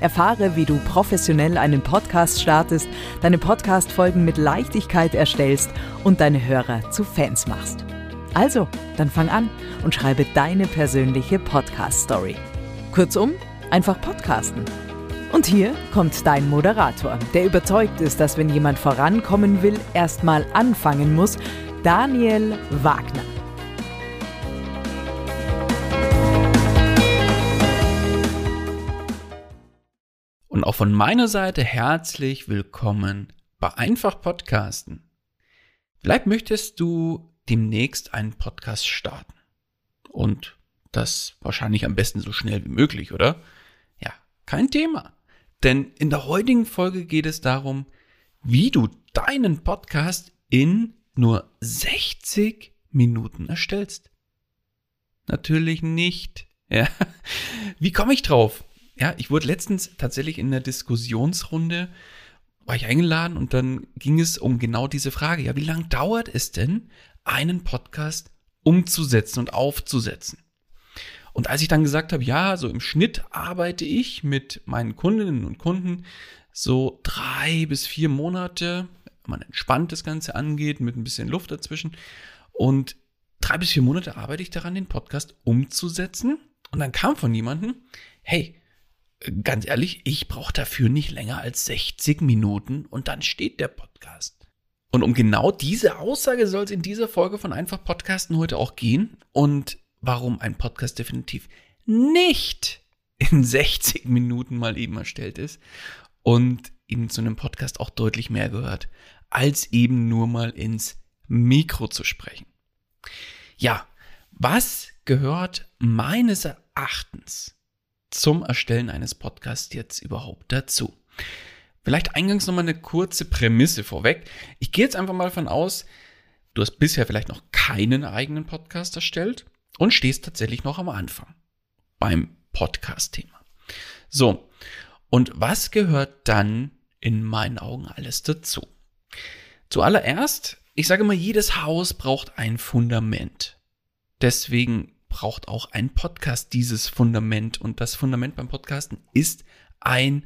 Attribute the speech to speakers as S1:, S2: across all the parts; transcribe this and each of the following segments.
S1: Erfahre, wie du professionell einen Podcast startest, deine Podcast-Folgen mit Leichtigkeit erstellst und deine Hörer zu Fans machst. Also, dann fang an und schreibe deine persönliche Podcast-Story. Kurzum, einfach podcasten. Und hier kommt dein Moderator, der überzeugt ist, dass wenn jemand vorankommen will, erstmal anfangen muss, Daniel Wagner.
S2: Und auch von meiner Seite herzlich willkommen bei Einfach Podcasten. Vielleicht möchtest du demnächst einen Podcast starten. Und das wahrscheinlich am besten so schnell wie möglich, oder? Ja, kein Thema. Denn in der heutigen Folge geht es darum, wie du deinen Podcast in nur 60 Minuten erstellst. Natürlich nicht. Ja. Wie komme ich drauf? Ja, ich wurde letztens tatsächlich in einer Diskussionsrunde, war ich eingeladen und dann ging es um genau diese Frage. Ja, wie lange dauert es denn, einen Podcast umzusetzen und aufzusetzen? Und als ich dann gesagt habe, ja, so im Schnitt arbeite ich mit meinen Kundinnen und Kunden so drei bis vier Monate, man entspannt das Ganze angeht, mit ein bisschen Luft dazwischen. Und drei bis vier Monate arbeite ich daran, den Podcast umzusetzen. Und dann kam von jemandem, hey, ganz ehrlich, ich brauche dafür nicht länger als 60 Minuten und dann steht der Podcast. Und um genau diese Aussage soll es in dieser Folge von Einfach Podcasten heute auch gehen und warum ein Podcast definitiv nicht in 60 Minuten mal eben erstellt ist und eben zu einem Podcast auch deutlich mehr gehört, als eben nur mal ins Mikro zu sprechen. Ja, was gehört meines Erachtens zum Erstellen eines Podcasts jetzt überhaupt dazu? Vielleicht eingangs nochmal eine kurze Prämisse vorweg. Ich gehe jetzt einfach mal von aus, du hast bisher vielleicht noch keinen eigenen Podcast erstellt und stehst tatsächlich noch am Anfang beim Podcast-Thema. So, und was gehört dann in meinen Augen alles dazu? Zuallererst, ich sage mal, jedes Haus braucht ein Fundament. Deswegen braucht auch ein Podcast dieses Fundament. Und das Fundament beim Podcasten ist ein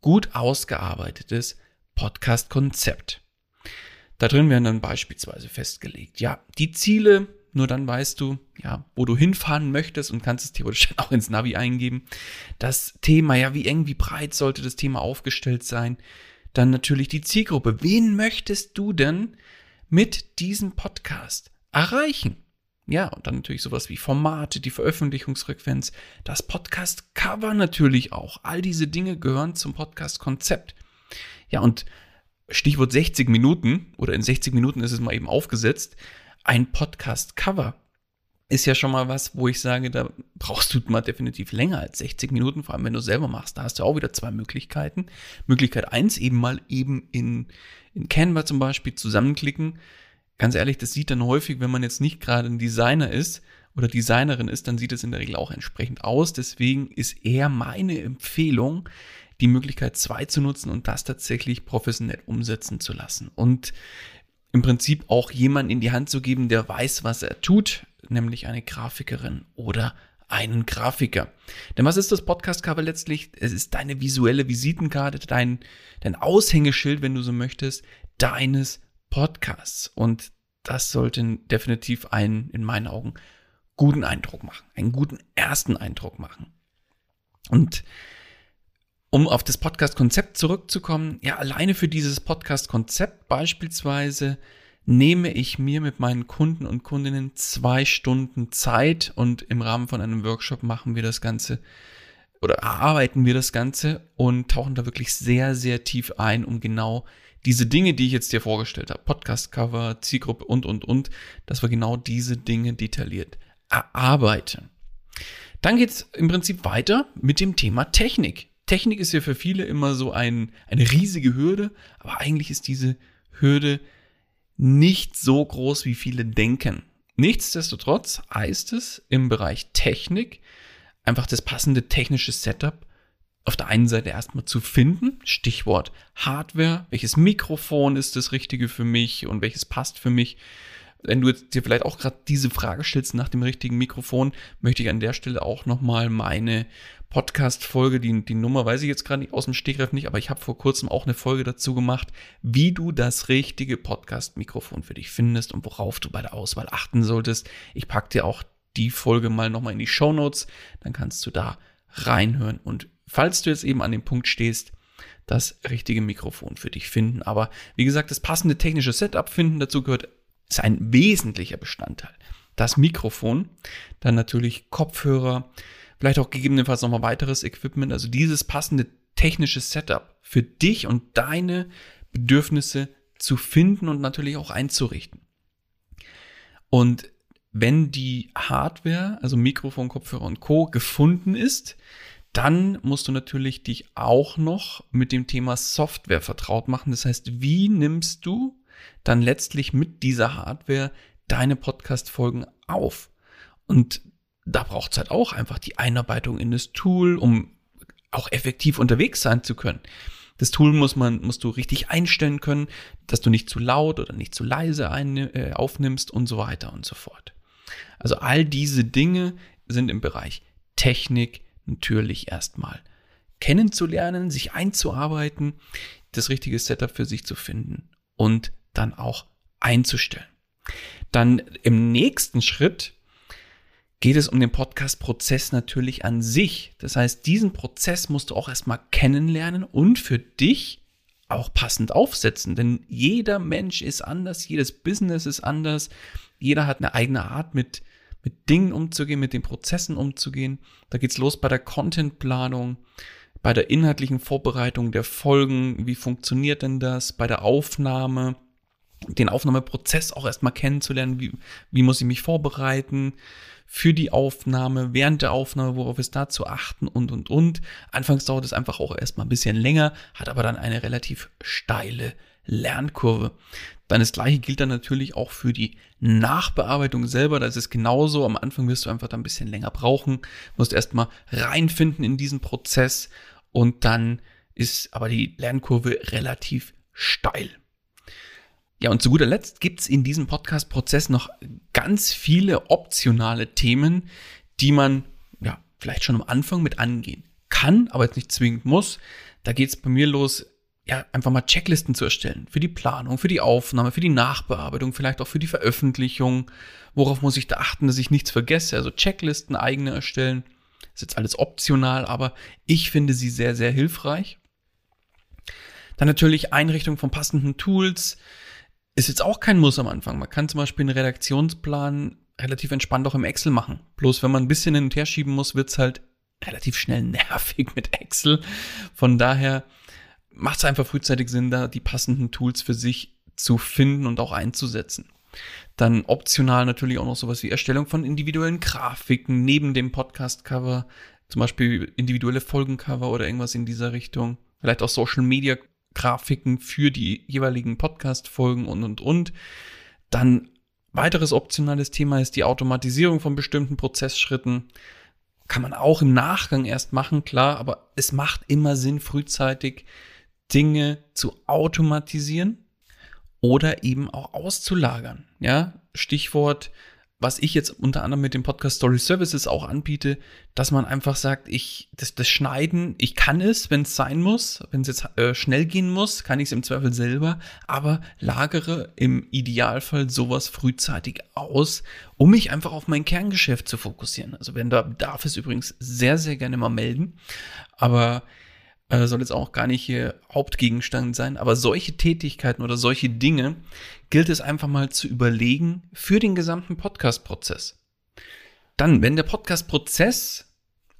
S2: gut ausgearbeitetes Podcast-Konzept. Da drin werden dann beispielsweise festgelegt, ja, die Ziele, nur dann weißt du, ja, wo du hinfahren möchtest und kannst es theoretisch auch ins Navi eingeben. Das Thema, ja, wie eng, wie breit sollte das Thema aufgestellt sein? Dann natürlich die Zielgruppe. Wen möchtest du denn mit diesem Podcast erreichen? Ja, und dann natürlich sowas wie Formate, die Veröffentlichungsfrequenz, das Podcast-Cover natürlich auch. All diese Dinge gehören zum Podcast-Konzept. Ja, und Stichwort 60 Minuten oder in 60 Minuten ist es mal eben aufgesetzt. Ein Podcast-Cover ist ja schon mal was, wo ich sage, da brauchst du mal definitiv länger als 60 Minuten, vor allem wenn du selber machst. Da hast du auch wieder zwei Möglichkeiten. Möglichkeit eins eben mal eben in, in Canva zum Beispiel zusammenklicken ganz ehrlich, das sieht dann häufig, wenn man jetzt nicht gerade ein Designer ist oder Designerin ist, dann sieht es in der Regel auch entsprechend aus. Deswegen ist eher meine Empfehlung, die Möglichkeit 2 zu nutzen und das tatsächlich professionell umsetzen zu lassen. Und im Prinzip auch jemanden in die Hand zu geben, der weiß, was er tut, nämlich eine Grafikerin oder einen Grafiker. Denn was ist das Podcast-Cover letztlich? Es ist deine visuelle Visitenkarte, dein, dein Aushängeschild, wenn du so möchtest, deines Podcasts. Und das sollte definitiv einen, in meinen Augen, guten Eindruck machen, einen guten ersten Eindruck machen. Und um auf das Podcast-Konzept zurückzukommen, ja, alleine für dieses Podcast-Konzept beispielsweise nehme ich mir mit meinen Kunden und Kundinnen zwei Stunden Zeit und im Rahmen von einem Workshop machen wir das Ganze oder erarbeiten wir das Ganze und tauchen da wirklich sehr, sehr tief ein, um genau diese Dinge, die ich jetzt dir vorgestellt habe, Podcast-Cover, Zielgruppe und, und, und, dass wir genau diese Dinge detailliert erarbeiten. Dann geht es im Prinzip weiter mit dem Thema Technik. Technik ist ja für viele immer so ein, eine riesige Hürde, aber eigentlich ist diese Hürde nicht so groß, wie viele denken. Nichtsdestotrotz heißt es im Bereich Technik einfach das passende technische Setup auf der einen Seite erstmal zu finden, Stichwort Hardware, welches Mikrofon ist das richtige für mich und welches passt für mich wenn du jetzt dir vielleicht auch gerade diese Frage stellst nach dem richtigen Mikrofon, möchte ich an der Stelle auch nochmal meine Podcast-Folge, die, die Nummer weiß ich jetzt gerade aus dem Stegreif nicht, aber ich habe vor kurzem auch eine Folge dazu gemacht, wie du das richtige Podcast-Mikrofon für dich findest und worauf du bei der Auswahl achten solltest. Ich packe dir auch die Folge mal nochmal in die Show Notes, dann kannst du da reinhören und falls du jetzt eben an dem Punkt stehst, das richtige Mikrofon für dich finden. Aber wie gesagt, das passende technische Setup finden, dazu gehört ist ein wesentlicher Bestandteil. Das Mikrofon, dann natürlich Kopfhörer, vielleicht auch gegebenenfalls nochmal weiteres Equipment, also dieses passende technische Setup für dich und deine Bedürfnisse zu finden und natürlich auch einzurichten. Und wenn die Hardware, also Mikrofon, Kopfhörer und Co. gefunden ist, dann musst du natürlich dich auch noch mit dem Thema Software vertraut machen. Das heißt, wie nimmst du dann letztlich mit dieser Hardware deine Podcast-Folgen auf. Und da braucht es halt auch einfach die Einarbeitung in das Tool, um auch effektiv unterwegs sein zu können. Das Tool muss man, musst du richtig einstellen können, dass du nicht zu laut oder nicht zu leise ein, äh, aufnimmst und so weiter und so fort. Also all diese Dinge sind im Bereich Technik natürlich erstmal kennenzulernen, sich einzuarbeiten, das richtige Setup für sich zu finden und dann auch einzustellen. Dann im nächsten Schritt geht es um den Podcast-Prozess natürlich an sich. Das heißt, diesen Prozess musst du auch erstmal kennenlernen und für dich auch passend aufsetzen. Denn jeder Mensch ist anders, jedes Business ist anders, jeder hat eine eigene Art mit, mit Dingen umzugehen, mit den Prozessen umzugehen. Da geht's los bei der Contentplanung, bei der inhaltlichen Vorbereitung der Folgen. Wie funktioniert denn das? Bei der Aufnahme, den Aufnahmeprozess auch erstmal kennenzulernen, wie, wie muss ich mich vorbereiten für die Aufnahme, während der Aufnahme, worauf ist da zu achten und, und, und. Anfangs dauert es einfach auch erstmal ein bisschen länger, hat aber dann eine relativ steile Lernkurve. Dann das gleiche gilt dann natürlich auch für die Nachbearbeitung selber. Das ist genauso. Am Anfang wirst du einfach da ein bisschen länger brauchen, musst erstmal reinfinden in diesen Prozess und dann ist aber die Lernkurve relativ steil. Ja, und zu guter Letzt gibt's in diesem Podcast-Prozess noch ganz viele optionale Themen, die man ja vielleicht schon am Anfang mit angehen kann, aber jetzt nicht zwingend muss. Da geht's bei mir los, ja, einfach mal Checklisten zu erstellen. Für die Planung, für die Aufnahme, für die Nachbearbeitung, vielleicht auch für die Veröffentlichung. Worauf muss ich da achten, dass ich nichts vergesse? Also Checklisten eigene erstellen. ist jetzt alles optional, aber ich finde sie sehr, sehr hilfreich. Dann natürlich Einrichtung von passenden Tools, ist jetzt auch kein Muss am Anfang. Man kann zum Beispiel einen Redaktionsplan relativ entspannt auch im Excel machen. Bloß wenn man ein bisschen hin und her schieben muss, wird's halt relativ schnell nervig mit Excel. Von daher macht es einfach frühzeitig Sinn, da die passenden Tools für sich zu finden und auch einzusetzen. Dann optional natürlich auch noch sowas wie Erstellung von individuellen Grafiken neben dem Podcast-Cover, zum Beispiel individuelle Folgencover oder irgendwas in dieser Richtung. Vielleicht auch Social Media Grafiken für die jeweiligen Podcast-Folgen und, und, und. Dann weiteres optionales Thema ist die Automatisierung von bestimmten Prozessschritten. Kann man auch im Nachgang erst machen, klar, aber es macht immer Sinn, frühzeitig Dinge zu automatisieren oder eben auch auszulagern. Ja, Stichwort was ich jetzt unter anderem mit dem Podcast Story Services auch anbiete, dass man einfach sagt, ich, das, das Schneiden, ich kann es, wenn es sein muss, wenn es jetzt äh, schnell gehen muss, kann ich es im Zweifel selber, aber lagere im Idealfall sowas frühzeitig aus, um mich einfach auf mein Kerngeschäft zu fokussieren. Also wenn da darf es übrigens sehr, sehr gerne mal melden, aber äh, soll jetzt auch gar nicht hier Hauptgegenstand sein, aber solche Tätigkeiten oder solche Dinge gilt es einfach mal zu überlegen für den gesamten Podcast-Prozess. Dann, wenn der Podcast-Prozess,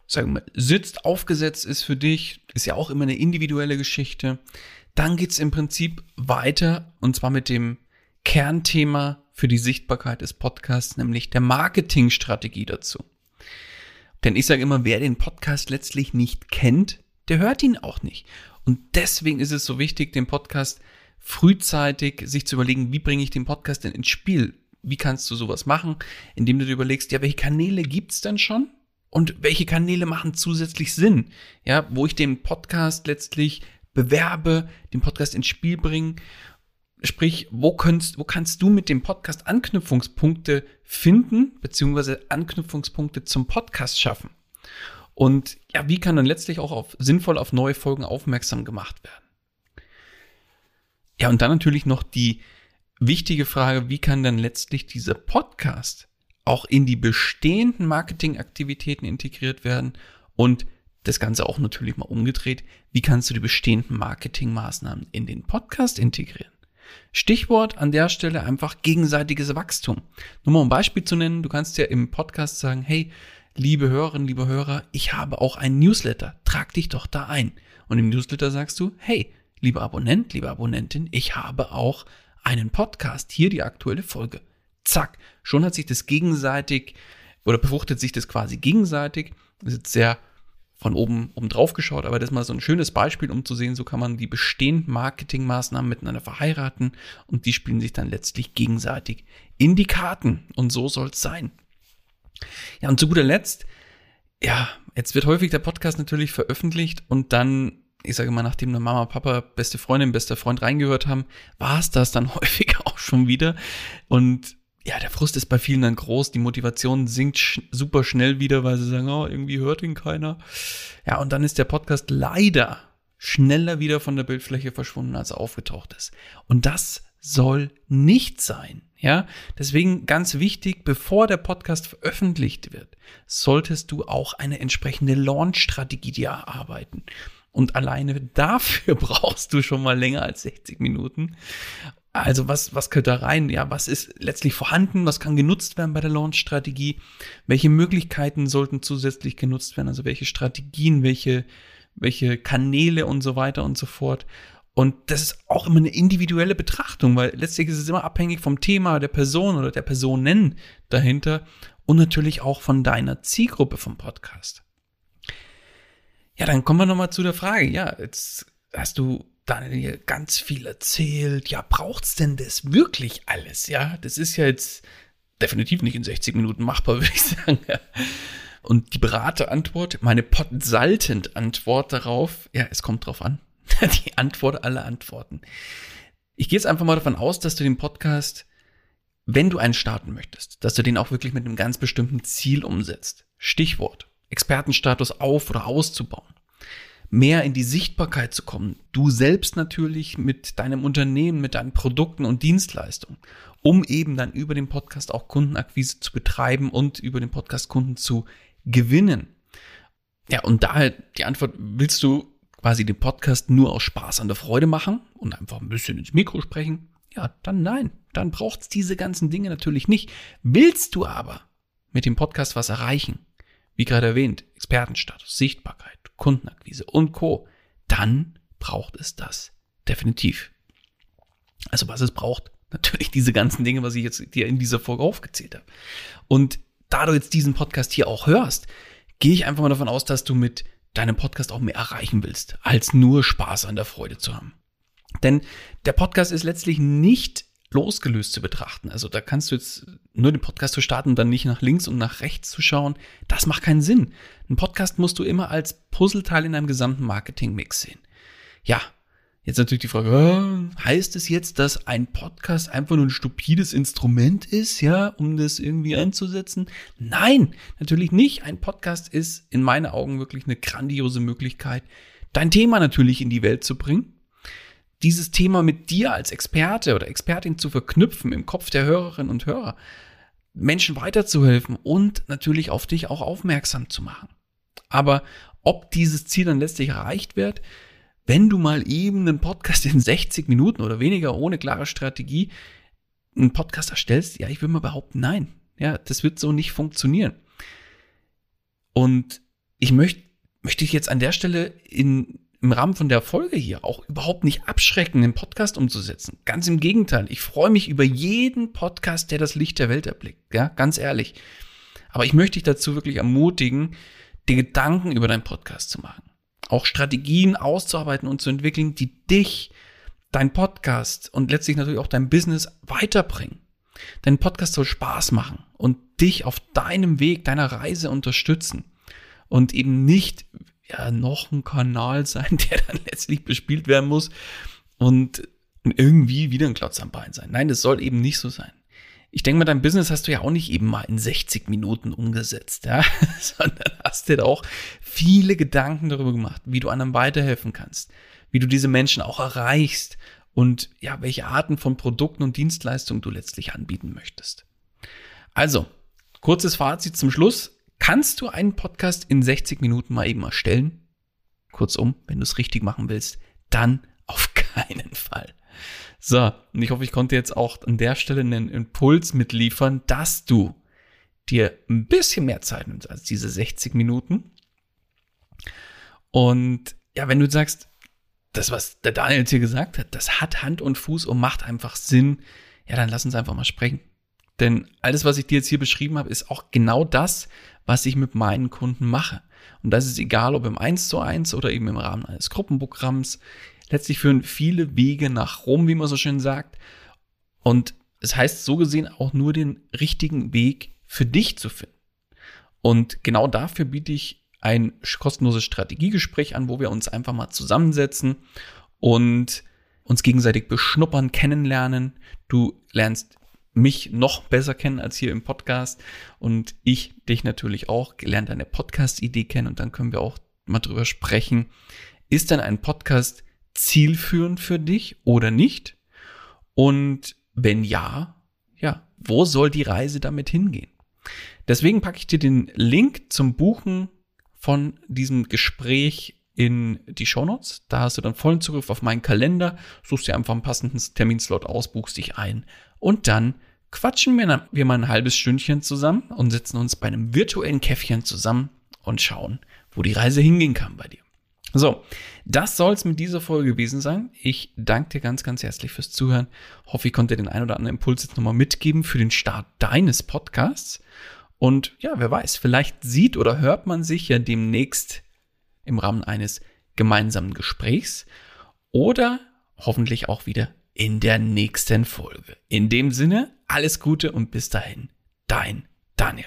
S2: sagen wir mal, sitzt, aufgesetzt ist für dich, ist ja auch immer eine individuelle Geschichte, dann geht's im Prinzip weiter und zwar mit dem Kernthema für die Sichtbarkeit des Podcasts, nämlich der Marketingstrategie dazu. Denn ich sage immer, wer den Podcast letztlich nicht kennt, der hört ihn auch nicht. Und deswegen ist es so wichtig, den Podcast frühzeitig sich zu überlegen, wie bringe ich den Podcast denn ins Spiel? Wie kannst du sowas machen, indem du dir überlegst, ja, welche Kanäle gibt's denn schon? Und welche Kanäle machen zusätzlich Sinn? Ja, wo ich den Podcast letztlich bewerbe, den Podcast ins Spiel bringe. Sprich, wo kannst, wo kannst du mit dem Podcast Anknüpfungspunkte finden, beziehungsweise Anknüpfungspunkte zum Podcast schaffen? Und ja, wie kann dann letztlich auch auf, sinnvoll auf neue Folgen aufmerksam gemacht werden? Ja, und dann natürlich noch die wichtige Frage, wie kann dann letztlich dieser Podcast auch in die bestehenden Marketingaktivitäten integriert werden und das Ganze auch natürlich mal umgedreht, wie kannst du die bestehenden Marketingmaßnahmen in den Podcast integrieren? Stichwort an der Stelle einfach gegenseitiges Wachstum. Nur mal um ein Beispiel zu nennen, du kannst ja im Podcast sagen, hey, liebe Hörerinnen, liebe Hörer, ich habe auch einen Newsletter, trag dich doch da ein. Und im Newsletter sagst du, hey, lieber Abonnent, liebe Abonnentin, ich habe auch einen Podcast, hier die aktuelle Folge. Zack, schon hat sich das gegenseitig oder befruchtet sich das quasi gegenseitig. Das ist jetzt sehr von oben, oben drauf geschaut, aber das ist mal so ein schönes Beispiel, um zu sehen, so kann man die bestehenden Marketingmaßnahmen miteinander verheiraten und die spielen sich dann letztlich gegenseitig in die Karten. Und so soll es sein. Ja, und zu guter Letzt, ja, jetzt wird häufig der Podcast natürlich veröffentlicht und dann, ich sage mal, nachdem eine Mama, Papa, beste Freundin, bester Freund reingehört haben, war es das dann häufig auch schon wieder. Und ja, der Frust ist bei vielen dann groß, die Motivation sinkt sch super schnell wieder, weil sie sagen, oh, irgendwie hört ihn keiner. Ja, und dann ist der Podcast leider schneller wieder von der Bildfläche verschwunden, als er aufgetaucht ist. Und das soll nicht sein. Ja, deswegen ganz wichtig, bevor der Podcast veröffentlicht wird, solltest du auch eine entsprechende Launch-Strategie dir erarbeiten. Und alleine dafür brauchst du schon mal länger als 60 Minuten. Also was, was gehört da rein? Ja, was ist letztlich vorhanden? Was kann genutzt werden bei der Launch-Strategie? Welche Möglichkeiten sollten zusätzlich genutzt werden? Also welche Strategien, welche, welche Kanäle und so weiter und so fort. Und das ist auch immer eine individuelle Betrachtung, weil letztlich ist es immer abhängig vom Thema der Person oder der Personen dahinter und natürlich auch von deiner Zielgruppe vom Podcast. Ja, dann kommen wir nochmal zu der Frage. Ja, jetzt hast du Daniel ganz viel erzählt. Ja, braucht's denn das wirklich alles? Ja, das ist ja jetzt definitiv nicht in 60 Minuten machbar, würde ich sagen. Und die Beraterantwort, meine Potsaltend-Antwort darauf, ja, es kommt drauf an. die Antwort aller Antworten. Ich gehe jetzt einfach mal davon aus, dass du den Podcast, wenn du einen starten möchtest, dass du den auch wirklich mit einem ganz bestimmten Ziel umsetzt. Stichwort, Expertenstatus auf oder auszubauen. Mehr in die Sichtbarkeit zu kommen. Du selbst natürlich mit deinem Unternehmen, mit deinen Produkten und Dienstleistungen, um eben dann über den Podcast auch Kundenakquise zu betreiben und über den Podcast Kunden zu gewinnen. Ja, und daher die Antwort, willst du quasi den Podcast nur aus Spaß an der Freude machen und einfach ein bisschen ins Mikro sprechen, ja, dann nein, dann braucht es diese ganzen Dinge natürlich nicht. Willst du aber mit dem Podcast was erreichen, wie gerade erwähnt, Expertenstatus, Sichtbarkeit, Kundenakquise und Co., dann braucht es das definitiv. Also was es braucht, natürlich diese ganzen Dinge, was ich jetzt dir in dieser Folge aufgezählt habe. Und da du jetzt diesen Podcast hier auch hörst, gehe ich einfach mal davon aus, dass du mit deinem Podcast auch mehr erreichen willst, als nur Spaß an der Freude zu haben. Denn der Podcast ist letztlich nicht losgelöst zu betrachten. Also da kannst du jetzt nur den Podcast zu starten und dann nicht nach links und nach rechts zu schauen. Das macht keinen Sinn. Ein Podcast musst du immer als Puzzleteil in einem gesamten Marketingmix sehen. Ja, Jetzt natürlich die Frage, heißt es jetzt, dass ein Podcast einfach nur ein stupides Instrument ist, ja, um das irgendwie einzusetzen? Nein, natürlich nicht. Ein Podcast ist in meinen Augen wirklich eine grandiose Möglichkeit, dein Thema natürlich in die Welt zu bringen. Dieses Thema mit dir als Experte oder Expertin zu verknüpfen im Kopf der Hörerinnen und Hörer, Menschen weiterzuhelfen und natürlich auf dich auch aufmerksam zu machen. Aber ob dieses Ziel dann letztlich erreicht wird, wenn du mal eben einen Podcast in 60 Minuten oder weniger ohne klare Strategie einen Podcast erstellst, ja, ich würde mal behaupten, nein. Ja, das wird so nicht funktionieren. Und ich möchte, möchte ich jetzt an der Stelle in, im Rahmen von der Folge hier auch überhaupt nicht abschrecken, den Podcast umzusetzen. Ganz im Gegenteil. Ich freue mich über jeden Podcast, der das Licht der Welt erblickt. Ja, ganz ehrlich. Aber ich möchte dich dazu wirklich ermutigen, dir Gedanken über deinen Podcast zu machen auch Strategien auszuarbeiten und zu entwickeln, die dich, dein Podcast und letztlich natürlich auch dein Business weiterbringen. Dein Podcast soll Spaß machen und dich auf deinem Weg, deiner Reise unterstützen und eben nicht ja, noch ein Kanal sein, der dann letztlich bespielt werden muss und irgendwie wieder ein Klotz am Bein sein. Nein, das soll eben nicht so sein ich denke mal, dein Business hast du ja auch nicht eben mal in 60 Minuten umgesetzt, ja, sondern hast dir auch viele Gedanken darüber gemacht, wie du anderen weiterhelfen kannst, wie du diese Menschen auch erreichst und ja, welche Arten von Produkten und Dienstleistungen du letztlich anbieten möchtest. Also, kurzes Fazit zum Schluss. Kannst du einen Podcast in 60 Minuten mal eben erstellen? Kurzum, wenn du es richtig machen willst, dann auf keinen Fall. So, und ich hoffe, ich konnte jetzt auch an der Stelle einen Impuls mitliefern, dass du dir ein bisschen mehr Zeit nimmst als diese 60 Minuten. Und ja, wenn du sagst, das, was der Daniel jetzt hier gesagt hat, das hat Hand und Fuß und macht einfach Sinn, ja, dann lass uns einfach mal sprechen. Denn alles, was ich dir jetzt hier beschrieben habe, ist auch genau das, was ich mit meinen Kunden mache. Und das ist egal, ob im 1 zu 1 oder eben im Rahmen eines Gruppenprogramms. Letztlich führen viele Wege nach Rom, wie man so schön sagt. Und es heißt so gesehen auch nur den richtigen Weg für dich zu finden. Und genau dafür biete ich ein kostenloses Strategiegespräch an, wo wir uns einfach mal zusammensetzen und uns gegenseitig beschnuppern, kennenlernen. Du lernst mich noch besser kennen als hier im Podcast und ich dich natürlich auch, gelernt deine Podcast-Idee kennen und dann können wir auch mal drüber sprechen. Ist denn ein Podcast zielführend für dich oder nicht? Und wenn ja, ja, wo soll die Reise damit hingehen? Deswegen packe ich dir den Link zum Buchen von diesem Gespräch in die Shownotes. Da hast du dann vollen Zugriff auf meinen Kalender, suchst dir einfach einen passenden Terminslot aus, buchst dich ein und dann quatschen wir, mal ein halbes Stündchen zusammen und setzen uns bei einem virtuellen Käffchen zusammen und schauen, wo die Reise hingehen kann bei dir. So, das soll's mit dieser Folge gewesen sein. Ich danke dir ganz, ganz herzlich fürs Zuhören. Hoffe, ich konnte dir den ein oder anderen Impuls jetzt nochmal mitgeben für den Start deines Podcasts. Und ja, wer weiß, vielleicht sieht oder hört man sich ja demnächst im Rahmen eines gemeinsamen Gesprächs oder hoffentlich auch wieder in der nächsten Folge. In dem Sinne, alles Gute und bis dahin, dein Daniel.